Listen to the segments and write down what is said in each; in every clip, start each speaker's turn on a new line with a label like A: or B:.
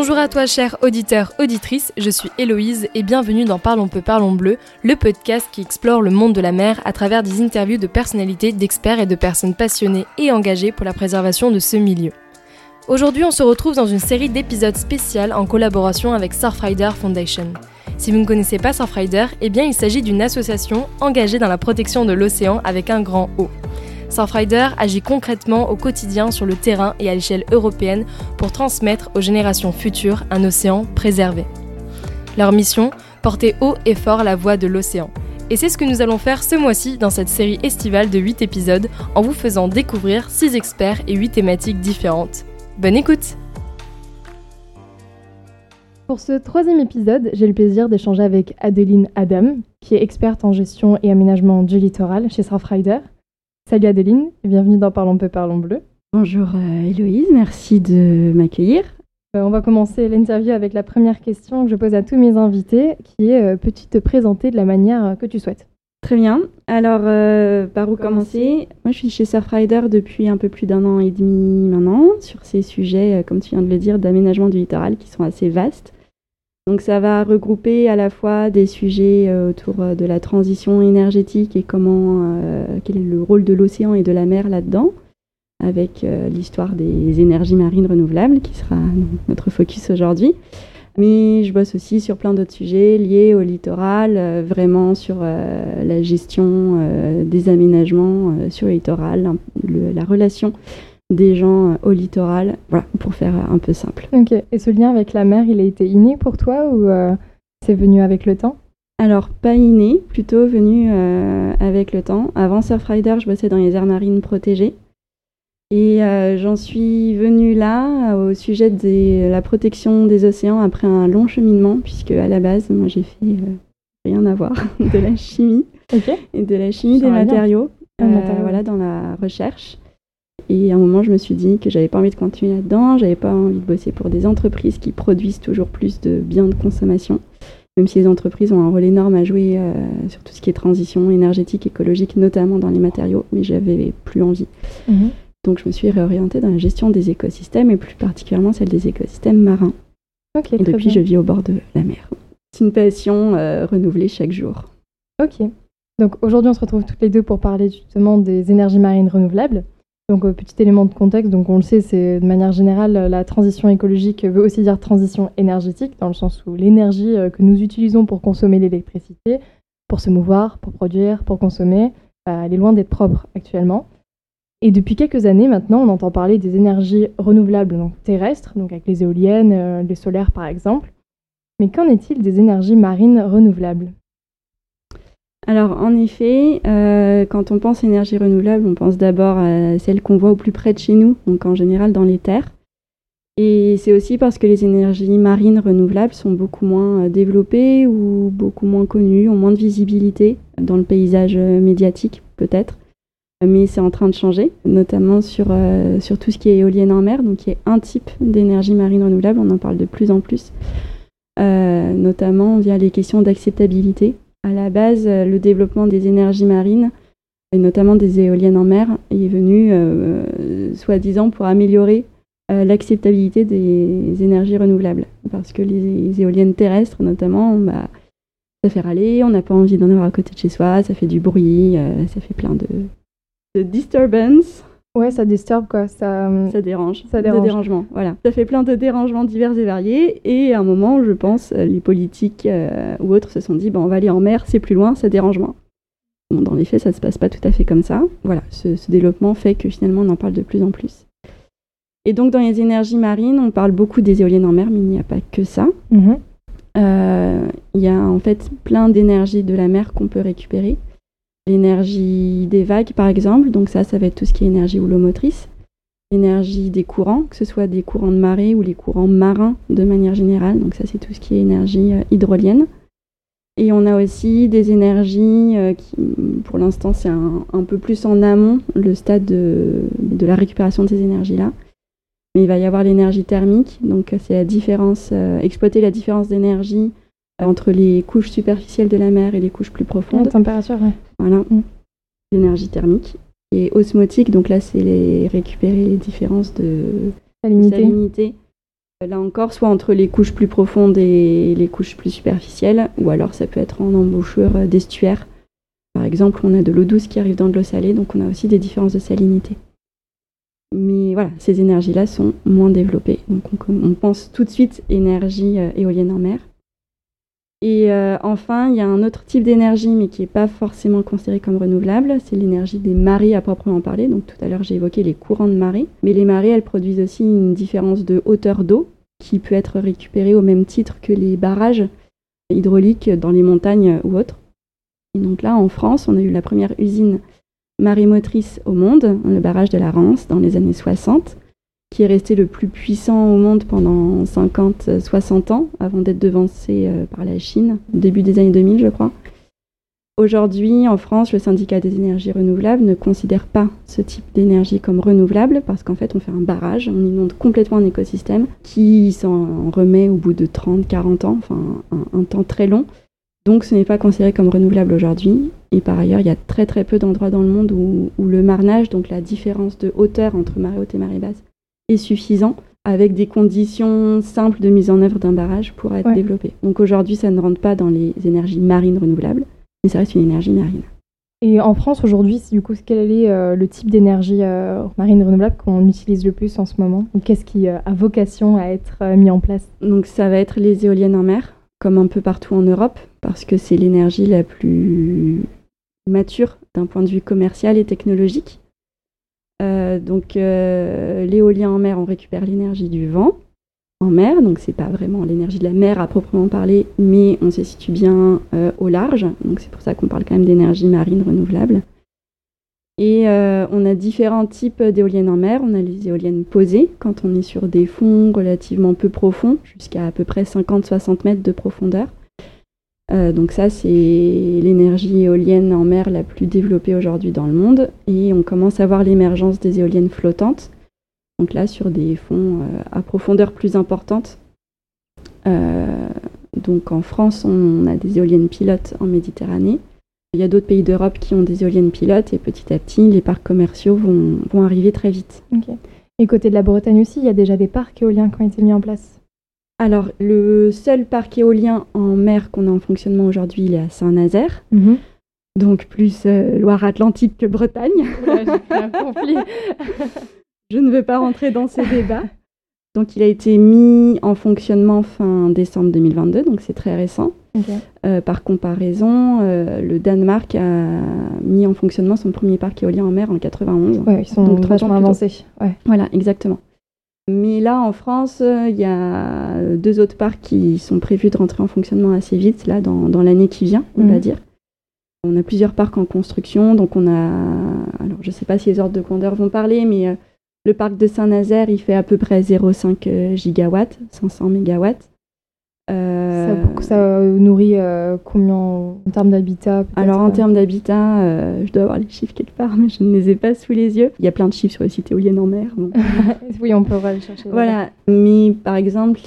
A: Bonjour à toi, cher auditeur, auditrice, je suis Héloïse et bienvenue dans Parlons peu, parlons bleu, le podcast qui explore le monde de la mer à travers des interviews de personnalités, d'experts et de personnes passionnées et engagées pour la préservation de ce milieu. Aujourd'hui, on se retrouve dans une série d'épisodes spéciaux en collaboration avec Surfrider Foundation. Si vous ne connaissez pas Surfrider, eh bien il s'agit d'une association engagée dans la protection de l'océan avec un grand O. Surfrider agit concrètement au quotidien sur le terrain et à l'échelle européenne pour transmettre aux générations futures un océan préservé. Leur mission Porter haut et fort la voix de l'océan. Et c'est ce que nous allons faire ce mois-ci dans cette série estivale de 8 épisodes en vous faisant découvrir 6 experts et 8 thématiques différentes. Bonne écoute Pour ce troisième épisode, j'ai le plaisir d'échanger avec Adeline Adam, qui est experte en gestion et aménagement du littoral chez Surfrider. Salut Adeline, et bienvenue dans Parlons peu, parlons bleu.
B: Bonjour euh, Héloïse, merci de m'accueillir.
A: Euh, on va commencer l'interview avec la première question que je pose à tous mes invités, qui est euh, peux-tu te présenter de la manière que tu souhaites?
B: Très bien. Alors, par où commencer Moi, je suis chez Surfrider depuis un peu plus d'un an et demi maintenant, sur ces sujets, comme tu viens de le dire, d'aménagement du littoral qui sont assez vastes. Donc ça va regrouper à la fois des sujets euh, autour euh, de la transition énergétique et comment euh, quel est le rôle de l'océan et de la mer là-dedans, avec l'histoire des énergies marines renouvelables qui sera notre focus aujourd'hui. Mais je bosse aussi sur plein d'autres sujets liés au littoral, vraiment sur la gestion des aménagements sur le littoral, la relation des gens euh, au littoral, voilà, pour faire un peu simple.
A: Ok, et ce lien avec la mer, il a été inné pour toi ou euh, c'est venu avec le temps?
B: Alors, pas inné, plutôt venu euh, avec le temps. Avant Surfrider, je bossais dans les aires marines protégées. Et j'en suis venue là au sujet de la protection des océans après un long cheminement, puisque à la base, moi j'ai fait rien à voir de la chimie et de la chimie des matériaux, voilà, dans la recherche. Et à un moment, je me suis dit que j'avais pas envie de continuer là-dedans, j'avais pas envie de bosser pour des entreprises qui produisent toujours plus de biens de consommation, même si les entreprises ont un rôle énorme à jouer euh, sur tout ce qui est transition énergétique, écologique, notamment dans les matériaux, mais j'avais plus envie. Mhm. Donc je me suis réorientée dans la gestion des écosystèmes et plus particulièrement celle des écosystèmes marins. et depuis, je vis au bord de la mer. C'est une passion euh, renouvelée chaque jour.
A: Ok. Donc aujourd'hui, on se retrouve toutes les deux pour parler justement des énergies marines renouvelables. Donc, euh, petit élément de contexte, donc on le sait, c'est de manière générale, la transition écologique veut aussi dire transition énergétique, dans le sens où l'énergie euh, que nous utilisons pour consommer l'électricité, pour se mouvoir, pour produire, pour consommer, bah, elle est loin d'être propre actuellement. Et depuis quelques années maintenant, on entend parler des énergies renouvelables terrestres, donc avec les éoliennes, euh, les solaires par exemple. Mais qu'en est-il des énergies marines renouvelables?
B: Alors en effet, euh, quand on pense énergie renouvelable, on pense d'abord à celle qu'on voit au plus près de chez nous, donc en général dans les terres. Et c'est aussi parce que les énergies marines renouvelables sont beaucoup moins euh, développées ou beaucoup moins connues, ont moins de visibilité dans le paysage euh, médiatique peut-être. Mais c'est en train de changer, notamment sur, sur tout ce qui est éolienne en mer, donc qui est un type d'énergie marine renouvelable, on en parle de plus en plus, notamment via les questions d'acceptabilité à la base, euh, le développement des énergies marines, et notamment des éoliennes en mer, est venu euh, soi-disant pour améliorer euh, l'acceptabilité des énergies renouvelables. Parce que les éoliennes terrestres, notamment, bah, ça fait râler, on n'a pas envie d'en avoir à côté de chez soi, ça fait du bruit, ça fait plein de, de disturbance.
A: Ouais, ça disturbe quoi.
B: Ça, euh, ça dérange. Ça dérange. De dérangement, voilà. Ça fait plein de dérangements divers et variés. Et à un moment, je pense, euh, les politiques euh, ou autres se sont dit, bon, on va aller en mer, c'est plus loin, ça dérange moins. Bon, dans les faits, ça se passe pas tout à fait comme ça. Voilà, ce, développement fait que finalement, on en parle de plus en plus. Et donc, dans les énergies marines, on parle beaucoup des éoliennes en mer, mais il n'y a pas que ça. Mhm. Il y a en fait plein d'énergies de la mer qu'on peut récupérer l'énergie des vagues, par exemple. Donc ça, ça va être tout ce qui est énergie houlomotrice. L'énergie des courants, que ce soit des courants de marée ou les courants marins de manière générale. Donc ça, c'est tout ce qui est énergie euh, hydrolienne. Et on a aussi des énergies euh, qui, pour l'instant, c'est un, peu plus en amont, le stade de, la récupération de ces énergies-là. Mais il va y avoir l'énergie thermique, donc c'est la différence, euh, exploiter la différence d'énergie entre les couches superficielles de la mer et les couches plus profondes. La
A: température, oui.
B: Voilà. Mm. L'énergie thermique. Et osmotique, donc là, c'est les récupérer les différences de
A: salinité.
B: Là encore, soit entre les couches plus profondes et les couches plus superficielles, ou alors ça peut être en embouchure d'estuaires. Par exemple, on a de l'eau douce qui arrive dans de l'eau salée, donc on a aussi des différences de salinité. Mais voilà, ces énergies-là sont moins développées. Donc on, pense tout de suite énergie euh, éolienne en mer. Et euh, enfin, il y a un autre type d'énergie, mais qui n'est pas forcément considéré comme renouvelable, c'est l'énergie des marées à proprement parler. Donc tout à l'heure, j'ai évoqué les courants de marée. Mais les marées, elles produisent aussi une différence de hauteur d'eau qui peut être récupérée au même titre que les barrages hydrauliques dans les montagnes ou autres. Et donc là, en France, on a eu la première usine marémotrice au monde, le barrage de la Rance, dans les années 60 qui est resté le plus puissant au monde pendant 50-60 ans, avant d'être devancé euh, par la Chine, début des années 2000, je crois. Aujourd'hui, en France, le syndicat des énergies renouvelables ne considère pas ce type d'énergie comme renouvelable parce qu'en fait, on fait un barrage, on inonde complètement un écosystème qui s'en remet au bout de 30-40 ans, enfin un, temps très long. Donc, ce n'est pas considéré comme renouvelable aujourd'hui. Et par ailleurs, il y a très très peu d'endroits dans le monde où, où le marnage, donc la différence de hauteur entre marée haute et marée basse, est suffisant avec des conditions simples de mise en œuvre d'un barrage pour être développé. Donc aujourd'hui, ça ne rentre pas dans les énergies marines renouvelables, mais ça reste une énergie marine.
A: Et en France aujourd'hui, du coup, quel est euh, le type d'énergie euh, marine renouvelable qu'on utilise le plus en ce moment? Qu'est-ce qui euh, a vocation à être mis en place?
B: Donc ça va être les éoliennes en mer, comme un peu partout en Europe, parce que c'est l'énergie la plus mature d'un point de vue commercial et technologique. Euh, donc euh, l'éolien en mer, on récupère l'énergie du vent en mer, donc c'est pas vraiment l'énergie de la mer à proprement parler, mais on se situe bien euh, au large, donc c'est pour ça qu'on parle quand même d'énergie marine renouvelable. Et on a différents types d'éoliennes en mer. On a les éoliennes posées, quand on est sur des fonds relativement peu profonds, jusqu'à à peu près 50-60 mètres de profondeur. Euh, donc ça, c'est l'énergie éolienne en mer la plus développée aujourd'hui dans le monde. Et on commence à voir l'émergence des éoliennes flottantes. Donc là, sur des fonds euh, à profondeur plus importante. Euh, donc en France, on a des éoliennes pilotes en Méditerranée. Il y a d'autres pays d'Europe qui ont des éoliennes pilotes et petit à petit, les parcs commerciaux vont, vont arriver très vite.
A: Et côté de la Bretagne aussi, il y a déjà des parcs éoliens qui ont été mis en place
B: alors, le seul parc éolien en mer qu'on a en fonctionnement aujourd'hui, il est à Saint-Nazaire. Mhm. Donc, plus euh, Loire-Atlantique que Bretagne. Je ne veux pas rentrer dans ces débats. Donc, il a été mis en fonctionnement fin décembre 2022, donc c'est très récent. Euh, par comparaison, euh, le Danemark a mis en fonctionnement son premier parc éolien en mer en 91.
A: Ouais, ils sont donc, vachement avancés.
B: Voilà, exactement. Mais là, en France, il y a deux autres parcs qui sont prévus de rentrer en fonctionnement assez vite, là, dans, l'année qui vient, on va mhm. dire. On a plusieurs parcs en construction, donc on a. Alors, je ne sais pas si les ordres de grandeur vont parler, mais euh, le parc de Saint-Nazaire, il fait à peu près 0,5 gigawatts, 500 mégawatts.
A: Euh, ça, nourrit euh, combien en termes d'habitat
B: Alors en termes d'habitat, euh, je dois avoir les chiffres quelque part, mais je ne les ai pas sous les yeux. Il y a plein de chiffres sur les sites éoliennes en mer.
A: oui, on peut aller chercher.
B: Voilà, mais par exemple,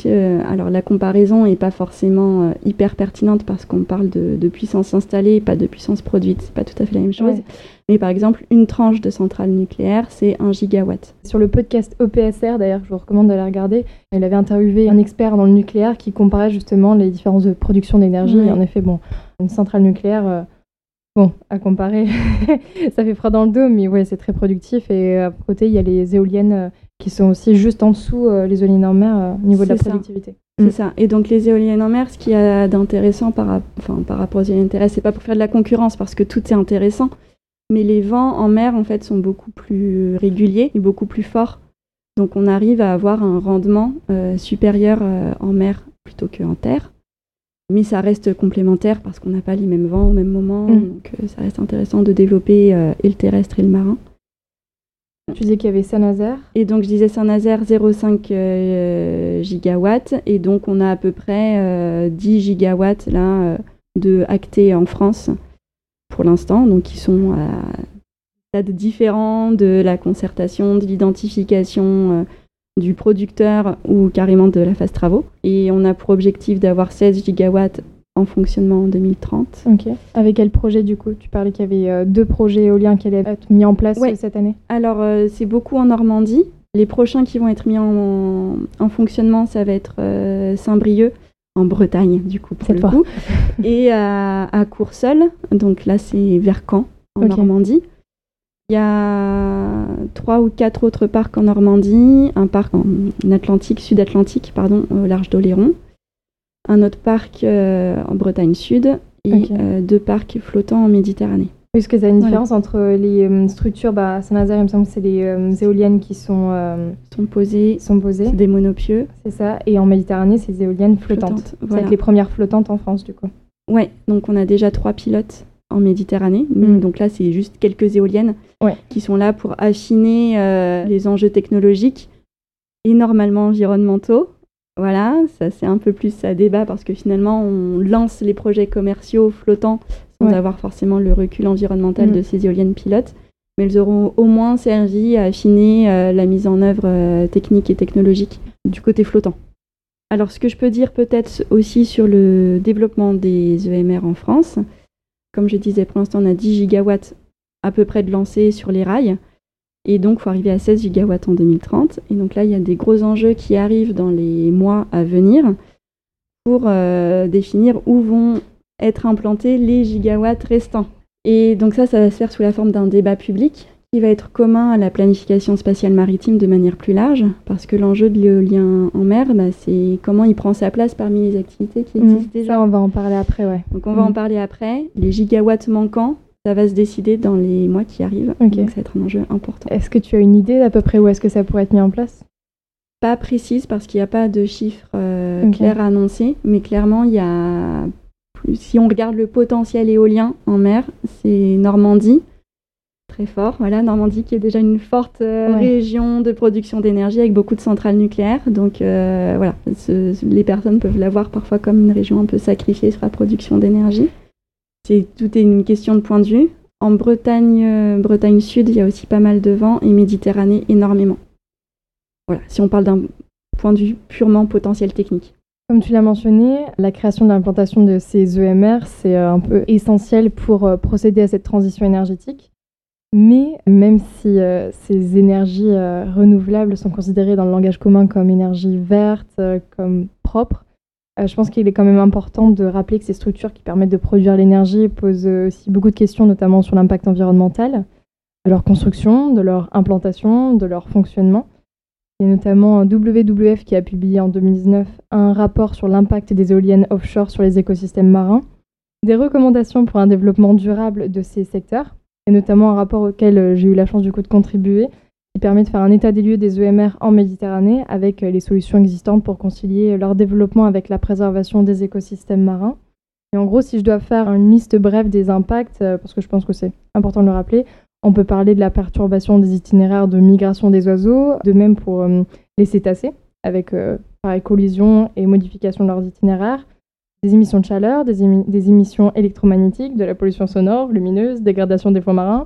B: alors la comparaison n'est pas forcément hyper pertinente parce qu'on parle de, puissance installée, pas de puissance produite. C'est pas tout à fait la même chose. Mais par exemple, une tranche de centrale nucléaire, c'est 1 gigawatt.
A: Sur le podcast OPSR, d'ailleurs, je vous recommande d'aller regarder, elle avait interviewé un expert dans le nucléaire qui comparait justement les différences de production d'énergie. En effet, bon, une centrale nucléaire, euh, bon, à comparer, ça fait froid dans le dos, mais ouais, c'est très productif. Et à côté, il y a les éoliennes euh, qui sont aussi juste en dessous, euh, les éoliennes en mer, au niveau de la productivité.
B: C'est mm. ça. Et donc les éoliennes en mer, ce qu'il y a d'intéressant par, enfin, par rapport aux éoliennes terrestres, c'est pas pour faire de la concurrence parce que tout est intéressant, mais les vents en mer en fait sont beaucoup plus réguliers et beaucoup plus forts. Donc on arrive à avoir un rendement euh, supérieur euh, en mer plutôt qu'en terre. Mais ça reste complémentaire parce qu'on n'a pas les mêmes vents au même moment. Mm. Donc euh, ça reste intéressant de développer et le terrestre et le marin.
A: Tu disais qu'il y avait Saint-Nazaire
B: Et donc je disais Saint-Nazaire 0,5 gigawatts. Et donc on a à peu près 10 gigawatts là, de actés en France pour l'instant, donc ils sont à stades différents de la concertation, de l'identification euh, du producteur ou carrément de la phase travaux. Et on a pour objectif d'avoir 16 gigawatts en fonctionnement en 2030.
A: Ok. Avec quel projet du coup? Tu parlais qu'il y avait euh, deux projets éoliens qui allaient être mis en place cette année
B: Alors euh, c'est beaucoup en Normandie. Les prochains qui vont être mis en, fonctionnement, ça va être Saint-Brieuc, en Bretagne, du coup, pour le coup, et à, à Courseul, donc là, c'est vers Caen, en Normandie. Il y a trois ou quatre autres parcs en Normandie, un parc en Atlantique, Sud-Atlantique, pardon, au large d'Oléron, un autre parc euh, en Bretagne Sud. Et euh, deux parcs flottants en Méditerranée.
A: Est-ce que ça a une différence entre les euh, structures bah, Saint-Nazaire, il me semble que c'est les éoliennes qui sont,
B: sont posées.
A: Sont posées.
B: des monopieux.
A: C'est ça. Et en Méditerranée, c'est des éoliennes flottantes. C'est les premières flottantes en France, du coup.
B: Ouais, donc on a déjà trois pilotes en Méditerranée. Mm. Donc là, c'est juste quelques éoliennes qui sont là pour affiner euh, les enjeux technologiques et normalement environnementaux. Voilà, ça c'est un peu plus à débat parce que finalement on lance les projets commerciaux flottants sans avoir forcément le recul environnemental mm. de ces éoliennes pilotes, mais elles auront au moins servi à affiner euh, la mise en œuvre euh, technique et technologique du côté flottant. Alors ce que je peux dire peut-être aussi sur le développement des EMR en France, comme je disais pour l'instant on a 10 gigawatts à peu près de lancer sur les rails. Et donc, il faut arriver à 16 gigawatts en 2030. Et donc là, il y a des gros enjeux qui arrivent dans les mois à venir pour euh, définir où vont être implantés les gigawatts restants. Et donc ça, ça va se faire sous la forme d'un débat public qui va être commun à la planification spatiale maritime de manière plus large, parce que l'enjeu de l'éolien en mer, bah, c'est comment il prend sa place parmi les activités qui mmh. existent déjà.
A: Ça, on va en parler après, ouais.
B: Donc on va en mmh. parler après. Les gigawatts manquants, ça va se décider dans les mois qui arrivent. Donc ça va être un enjeu important.
A: Est-ce que tu as une idée d'à peu près où est-ce que ça pourrait être mis en place?
B: Pas précise parce qu'il n'y a pas de chiffres euh, clairs à annoncer, mais clairement il y a si on regarde le potentiel éolien en mer, c'est Normandie, très fort. Voilà, Normandie qui est déjà une forte euh, région de production d'énergie avec beaucoup de centrales nucléaires. Donc euh, voilà, les personnes peuvent la voir parfois comme une région un peu sacrifiée sur la production d'énergie. C'est tout est une question de point de vue. En Bretagne, euh, Bretagne Sud, il y a aussi pas mal de vent et Méditerranée énormément. Voilà, si on parle d'un point de vue purement potentiel technique.
A: Comme tu l'as mentionné, la création de l'implantation de ces EMR, c'est euh, un peu essentiel pour euh, procéder à cette transition énergétique. Mais même si ces énergies renouvelables sont considérées dans le langage commun comme énergie verte, comme propre, euh, je pense qu'il est quand même important de rappeler que ces structures qui permettent de produire l'énergie posent aussi beaucoup de questions, notamment sur l'impact environnemental, de leur construction, de leur implantation, de leur fonctionnement. Il y a notamment WWF qui a publié en 2019 un rapport sur l'impact des éoliennes offshore sur les écosystèmes marins, des recommandations pour un développement durable de ces secteurs, et notamment un rapport auquel j'ai eu la chance du coup de contribuer, qui permet de faire un état des lieux des EMR en Méditerranée avec euh, les solutions existantes pour concilier leur développement avec la préservation des écosystèmes marins. Et en gros, si je dois faire une liste brève des impacts, euh, parce que je pense que c'est important de le rappeler, on peut parler de la perturbation des itinéraires de migration des oiseaux, de même pour euh, les cétacés, avec pareil, collision et modification de leurs itinéraires, des émissions de chaleur, des, émissions électromagnétiques, de la pollution sonore, lumineuse, dégradation des fonds marins,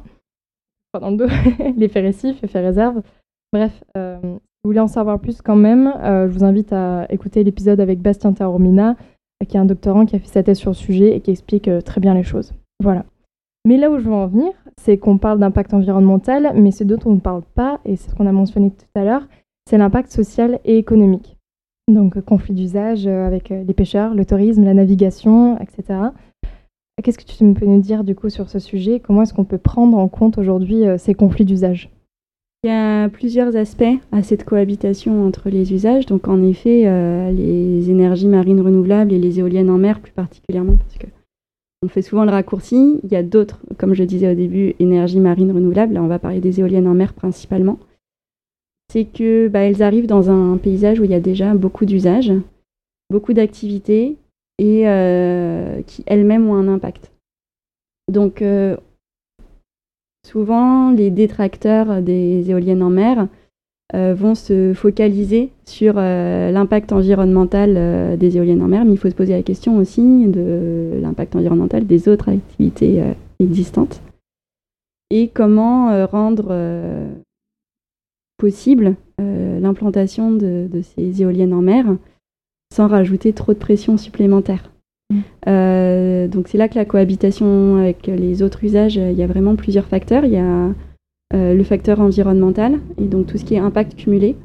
A: dans le dos, l'effet récif, effet réserve. Bref, euh, si vous voulez en savoir plus quand même, euh, je vous invite à écouter l'épisode avec Bastien Taormina, qui est un doctorant qui a fait sa thèse sur le sujet et qui explique euh, très bien les choses. Voilà. Mais là où je veux en venir, c'est qu'on parle d'impact environnemental, mais ce dont on ne parle pas, et c'est ce qu'on a mentionné tout à l'heure, c'est l'impact social et économique. Donc conflit d'usage avec les pêcheurs, le tourisme, la navigation, etc. Qu'est-ce que tu peux nous dire du coup sur ce sujet? Comment est-ce qu'on peut prendre en compte aujourd'hui euh, ces conflits d'usage?
B: Il y a plusieurs aspects à cette cohabitation entre les usages. Donc en effet, euh, les énergies marines renouvelables et les éoliennes en mer plus particulièrement, parce que on fait souvent le raccourci. Il y a d'autres, comme je disais au début, énergies marines renouvelables. Là, on va parler des éoliennes en mer principalement. C'est que bah, arrivent dans un paysage où il y a déjà beaucoup d'usages, beaucoup d'activités, et euh, qui elles-mêmes ont un impact. Donc euh, souvent, les détracteurs des éoliennes en mer vont se focaliser sur l'impact environnemental des éoliennes en mer, mais il faut se poser la question aussi de l'impact environnemental des autres activités existantes et comment rendre possible l'implantation de, ces éoliennes en mer sans rajouter trop de pression supplémentaire. Mm. Euh, donc c'est là que la cohabitation avec les autres usages, il y a vraiment plusieurs facteurs. Il y a le facteur environnemental et donc tout ce qui est impact cumulé.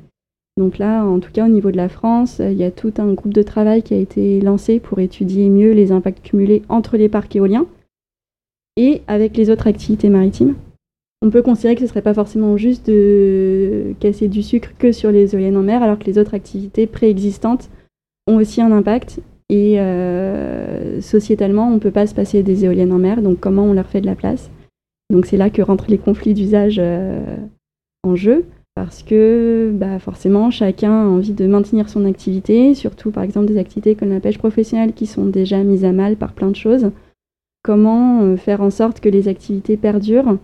B: Donc là, en tout cas au niveau de la France, il y a tout un groupe de travail qui a été lancé pour étudier mieux les impacts cumulés entre les parcs éoliens et avec les autres activités maritimes. On peut considérer que ce ne serait pas forcément juste de casser du sucre que sur les éoliennes en mer, alors que les autres activités préexistantes ont aussi un impact. Et euh, sociétalement, on ne peut pas se passer des éoliennes en mer, donc comment on leur fait de la place? Donc c'est là que rentrent les conflits d'usage euh, en jeu, parce que bah, forcément, chacun a envie de maintenir son activité, surtout par exemple des activités comme la pêche professionnelle qui sont déjà mises à mal par plein de choses. Comment euh, faire en sorte que les activités perdurent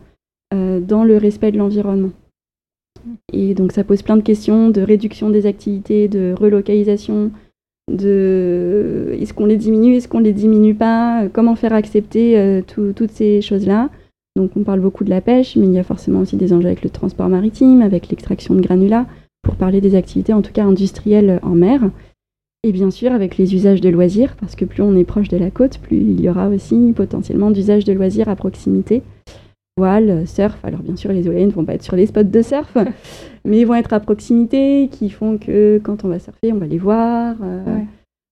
B: euh, dans le respect de l'environnement. Et donc ça pose plein de questions de réduction des activités, de relocalisation, de est-ce qu'on les diminue, est-ce qu'on les diminue pas, comment faire accepter toutes ces choses-là. Donc on parle beaucoup de la pêche, mais il y a forcément aussi des enjeux avec le transport maritime, avec l'extraction de granulats, pour parler des activités en tout cas industrielles en mer. Et bien sûr avec les usages de loisirs, parce que plus on est proche de la côte, plus il y aura aussi potentiellement d'usages de loisirs à proximité voile, surf. Alors bien sûr, les éoliennes ne vont pas être sur les spots de surf, mais ils vont être à proximité, qui font que quand on va surfer, on va les voir. Euh.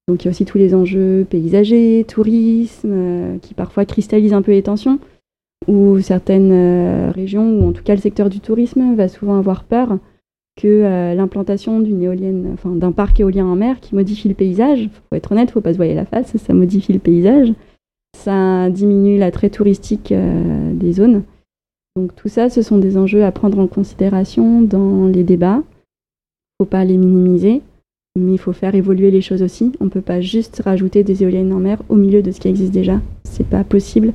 B: Donc il y a aussi tous les enjeux paysagers, tourisme, euh, qui parfois cristallisent un peu les tensions, ou certaines euh, régions, ou en tout cas le secteur du tourisme, va souvent avoir peur que l'implantation d'une éolienne, enfin d'un parc éolien en mer qui modifie le paysage, faut être honnête, faut pas se voiler la face, ça modifie le paysage, ça diminue l'attrait touristique des zones. Donc tout ça, ce sont des enjeux à prendre en considération dans les débats. Il faut pas les minimiser, mais il faut faire évoluer les choses aussi. On ne peut pas juste rajouter des éoliennes en mer au milieu de ce qui existe déjà. C'est pas possible,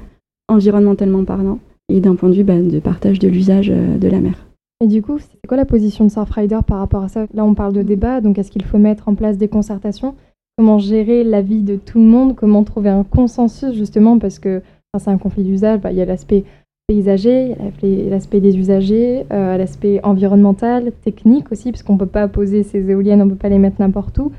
B: environnementalement parlant, et d'un point de vue bah, de partage de l'usage euh, de la mer.
A: Et du coup, c'est quoi la position de Surfrider par rapport à ça? Là, on parle de débat, donc est-ce qu'il faut mettre en place des concertations? Comment gérer la vie de tout le monde? Comment trouver un consensus, justement, parce que c'est un conflit d'usage, bah, il y a l'aspect paysager, l'aspect des usagers, euh, l'aspect environnemental, technique aussi, parce qu'on ne peut pas poser ces éoliennes, on ne peut pas les mettre n'importe où.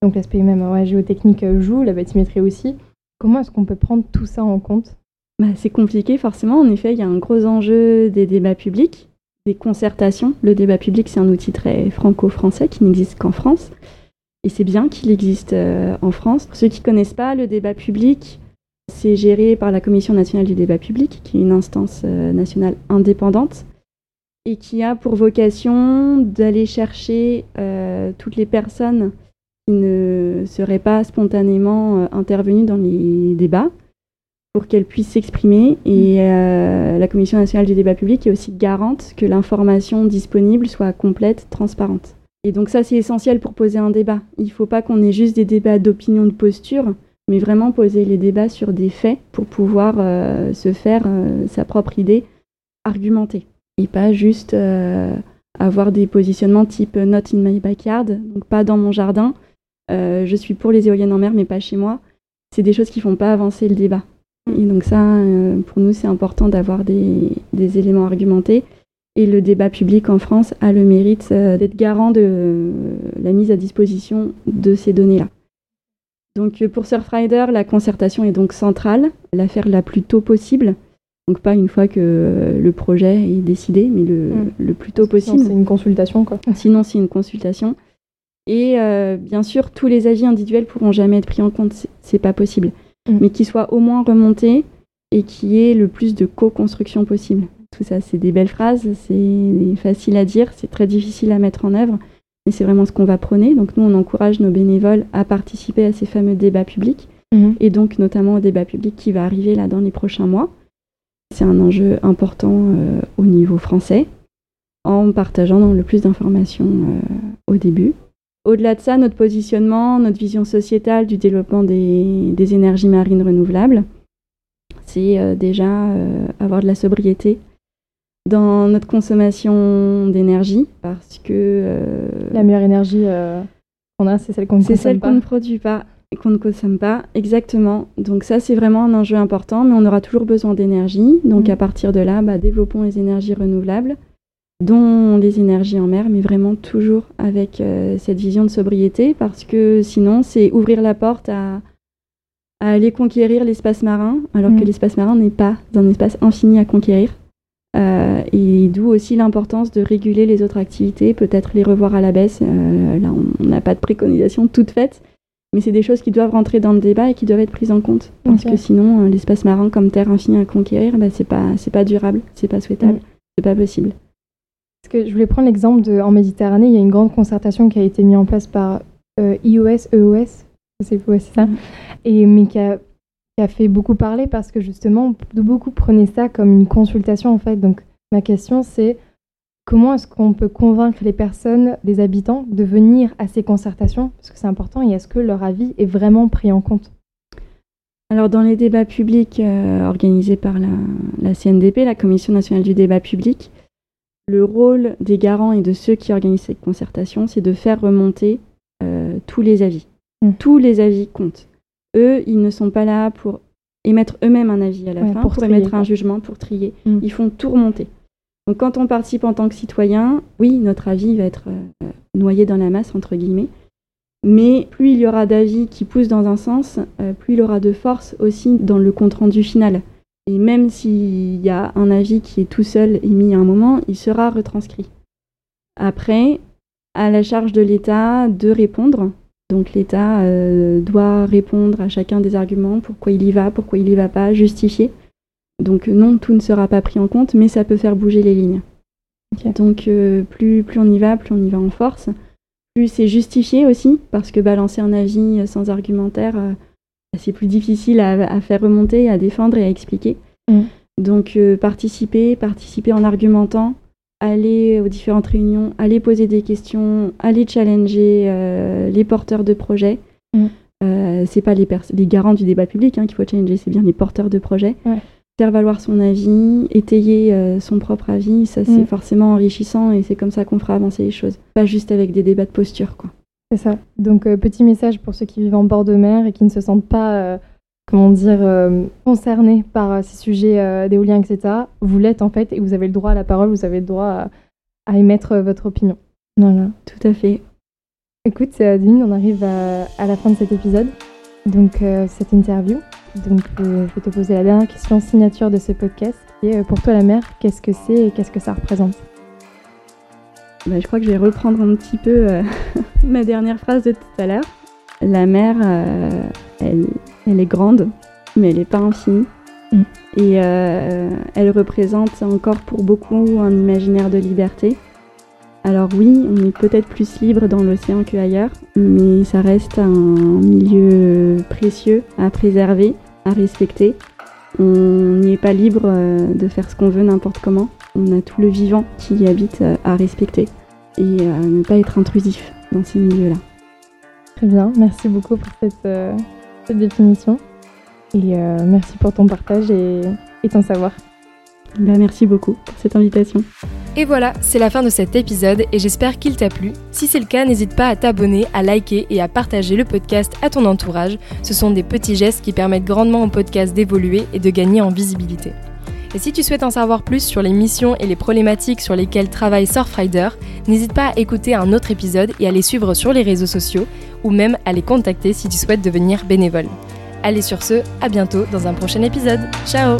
A: Donc l'aspect même géotechnique euh, joue, la bathymétrie aussi. Comment est-ce qu'on peut prendre tout ça en compte?
B: Bah, C'est compliqué forcément. En effet, il y a un gros enjeu des débats publics, des concertations. Le débat public, c'est un outil très franco-français qui n'existe qu'en France. Et c'est bien qu'il existe euh, en France. Pour ceux qui ne connaissent pas le débat public, c'est géré par la Commission nationale du débat public, qui est une instance euh, nationale indépendante et qui a pour vocation d'aller chercher euh, toutes les personnes qui ne seraient pas spontanément intervenues dans les débats pour qu'elles puissent s'exprimer. Et la Commission nationale du débat public est aussi garante que l'information disponible soit complète, transparente. Et donc ça, c'est essentiel pour poser un débat. Il ne faut pas qu'on ait juste des débats d'opinion, de posture mais vraiment poser les débats sur des faits pour pouvoir euh, se faire euh, sa propre idée argumentée. Et pas juste euh, avoir des positionnements type not in my backyard, donc pas dans mon jardin, je suis pour les éoliennes en mer mais pas chez moi. C'est des choses qui font pas avancer le débat. Et donc ça, pour nous, c'est important d'avoir des, des, éléments argumentés. Et le débat public en France a le mérite d'être garant de la mise à disposition de ces données-là. Donc euh, pour Surfrider, la concertation est donc centrale, la faire la plus tôt possible. Donc pas une fois que euh, le projet est décidé, mais le, mm. plus tôt possible.
A: C'est une consultation quoi.
B: Sinon c'est une consultation. Et euh, bien sûr, tous les avis individuels pourront jamais être pris en compte, c'est pas possible. Mm. Mais qu'ils soient au moins remontés et qu'il y ait le plus de co-construction possible. Tout ça, c'est des belles phrases, c'est facile à dire, c'est très difficile à mettre en œuvre. Et c'est vraiment ce qu'on va prôner. Donc nous, on encourage nos bénévoles à participer à ces fameux débats publics, mhm. et donc notamment au débat public qui va arriver là dans les prochains mois. C'est un enjeu important euh, au niveau français, en partageant le plus d'informations euh, au début. Au-delà de ça, notre positionnement, notre vision sociétale du développement des, énergies marines renouvelables, c'est euh, déjà avoir de la sobriété dans notre consommation d'énergie parce que
A: euh, la meilleure énergie euh, qu'on a c'est celle qu'on ne consomme
B: pas. C'est celle qu'on ne produit pas et qu'on ne consomme pas exactement. Donc ça c'est vraiment un enjeu important mais on aura toujours besoin d'énergie. Donc mm. à partir de là, bah, développons les énergies renouvelables dont les énergies en mer mais vraiment toujours avec euh, cette vision de sobriété parce que sinon c'est ouvrir la porte à, aller conquérir l'espace marin alors que mm. l'espace marin n'est pas un espace infini à conquérir et d'où aussi l'importance de réguler les autres activités, peut-être les revoir à la baisse. là, on n'a pas de préconisation toute faite, mais c'est des choses qui doivent rentrer dans le débat et qui doivent être prises en compte. Parce que sinon, l'espace marin comme terre infinie à conquérir, bah, c'est pas, pas durable, c'est pas souhaitable, mm. c'est pas possible.
A: Parce que je voulais prendre l'exemple de en Méditerranée, il y a une grande concertation qui a été mise en place par euh, IOS, EOS, c'est ça, mm. et, mais qui a, fait beaucoup parler parce que justement, beaucoup prenaient ça comme une consultation en fait. Donc ma question c'est comment est-ce qu'on peut convaincre les personnes, les habitants, de venir à ces concertations? Parce que c'est important et est-ce que leur avis est vraiment pris en compte?
B: Alors dans les débats publics euh, organisés par la, la, CNDP, la Commission nationale du débat public, le rôle des garants et de ceux qui organisent cette concertation, c'est de faire remonter euh, tous les avis. Mm. Tous les avis comptent. Eux, ils ne sont pas là pour émettre eux-mêmes un avis à la fin, pour, émettre un jugement, pour trier. Mm. Ils font tout remonter. Donc quand on participe en tant que citoyen, oui, notre avis va être euh, noyé dans la masse, entre guillemets. Mais plus il y aura d'avis qui poussent dans un sens, euh, plus il y aura de force aussi dans le compte-rendu final. Et même s'il y a un avis qui est tout seul émis à un moment, il sera retranscrit. Après, à la charge de l'État de répondre. Donc l'État euh, doit répondre à chacun des arguments, pourquoi il y va, pourquoi il n'y va pas, justifier. Donc non, tout ne sera pas pris en compte, mais ça peut faire bouger les lignes. Donc euh, plus, plus on y va, plus on y va en force. Plus c'est justifié aussi, parce que balancer un avis sans argumentaire, euh, c'est plus difficile à, faire remonter, à défendre et à expliquer. Mm. Donc euh, participer, participer en argumentant, aller aux différentes réunions, aller poser des questions, aller challenger euh, les porteurs de projets. Mm. Euh, c'est pas les, les, garants du débat public hein, qu'il faut challenger, c'est bien les porteurs de projets. Faire valoir son avis, étayer son propre avis, ça c'est mm. forcément enrichissant et c'est comme ça qu'on fera avancer les choses. Pas juste avec des débats de posture. quoi.
A: C'est ça. Donc, euh, petit message pour ceux qui vivent en bord de mer et qui ne se sentent pas, euh, comment dire, euh, concernés par ces sujets d'éolien, etc. Vous l'êtes en fait et vous avez le droit à la parole, vous avez le droit à, émettre votre opinion.
B: Voilà, tout à fait.
A: Écoute, Adeline, on arrive à, la fin de cet épisode, donc cette interview. Donc, je vais te poser la dernière question signature de ce podcast. Et pour toi, la mer, qu'est-ce que c'est et qu'est-ce que ça représente?
B: Bah, je crois que je vais reprendre un petit peu ma dernière phrase de tout à l'heure. La mer, euh, elle, est grande, mais elle n'est pas infinie. Mm. Et euh, elle représente encore pour beaucoup un imaginaire de liberté. Alors oui, on est peut-être plus libre dans l'océan qu'ailleurs, mais ça reste un milieu précieux à préserver, à respecter. On n'y est pas libre de faire ce qu'on veut n'importe comment. On a tout le vivant qui y habite à respecter et à ne pas être intrusif dans ces milieux-là.
A: Très bien, merci beaucoup pour cette, euh, définition et euh, merci pour ton partage et, ton savoir.
B: Ben, merci beaucoup pour cette invitation.
A: Et voilà, c'est la fin de cet épisode et j'espère qu'il t'a plu. Si c'est le cas, n'hésite pas à t'abonner, à liker et à partager le podcast à ton entourage. Ce sont des petits gestes qui permettent grandement au podcast d'évoluer et de gagner en visibilité. Et si tu souhaites en savoir plus sur les missions et les problématiques sur lesquelles travaille Surfrider, n'hésite pas à écouter un autre épisode et à les suivre sur les réseaux sociaux ou même à les contacter si tu souhaites devenir bénévole. Allez sur ce, à bientôt dans un prochain épisode. Ciao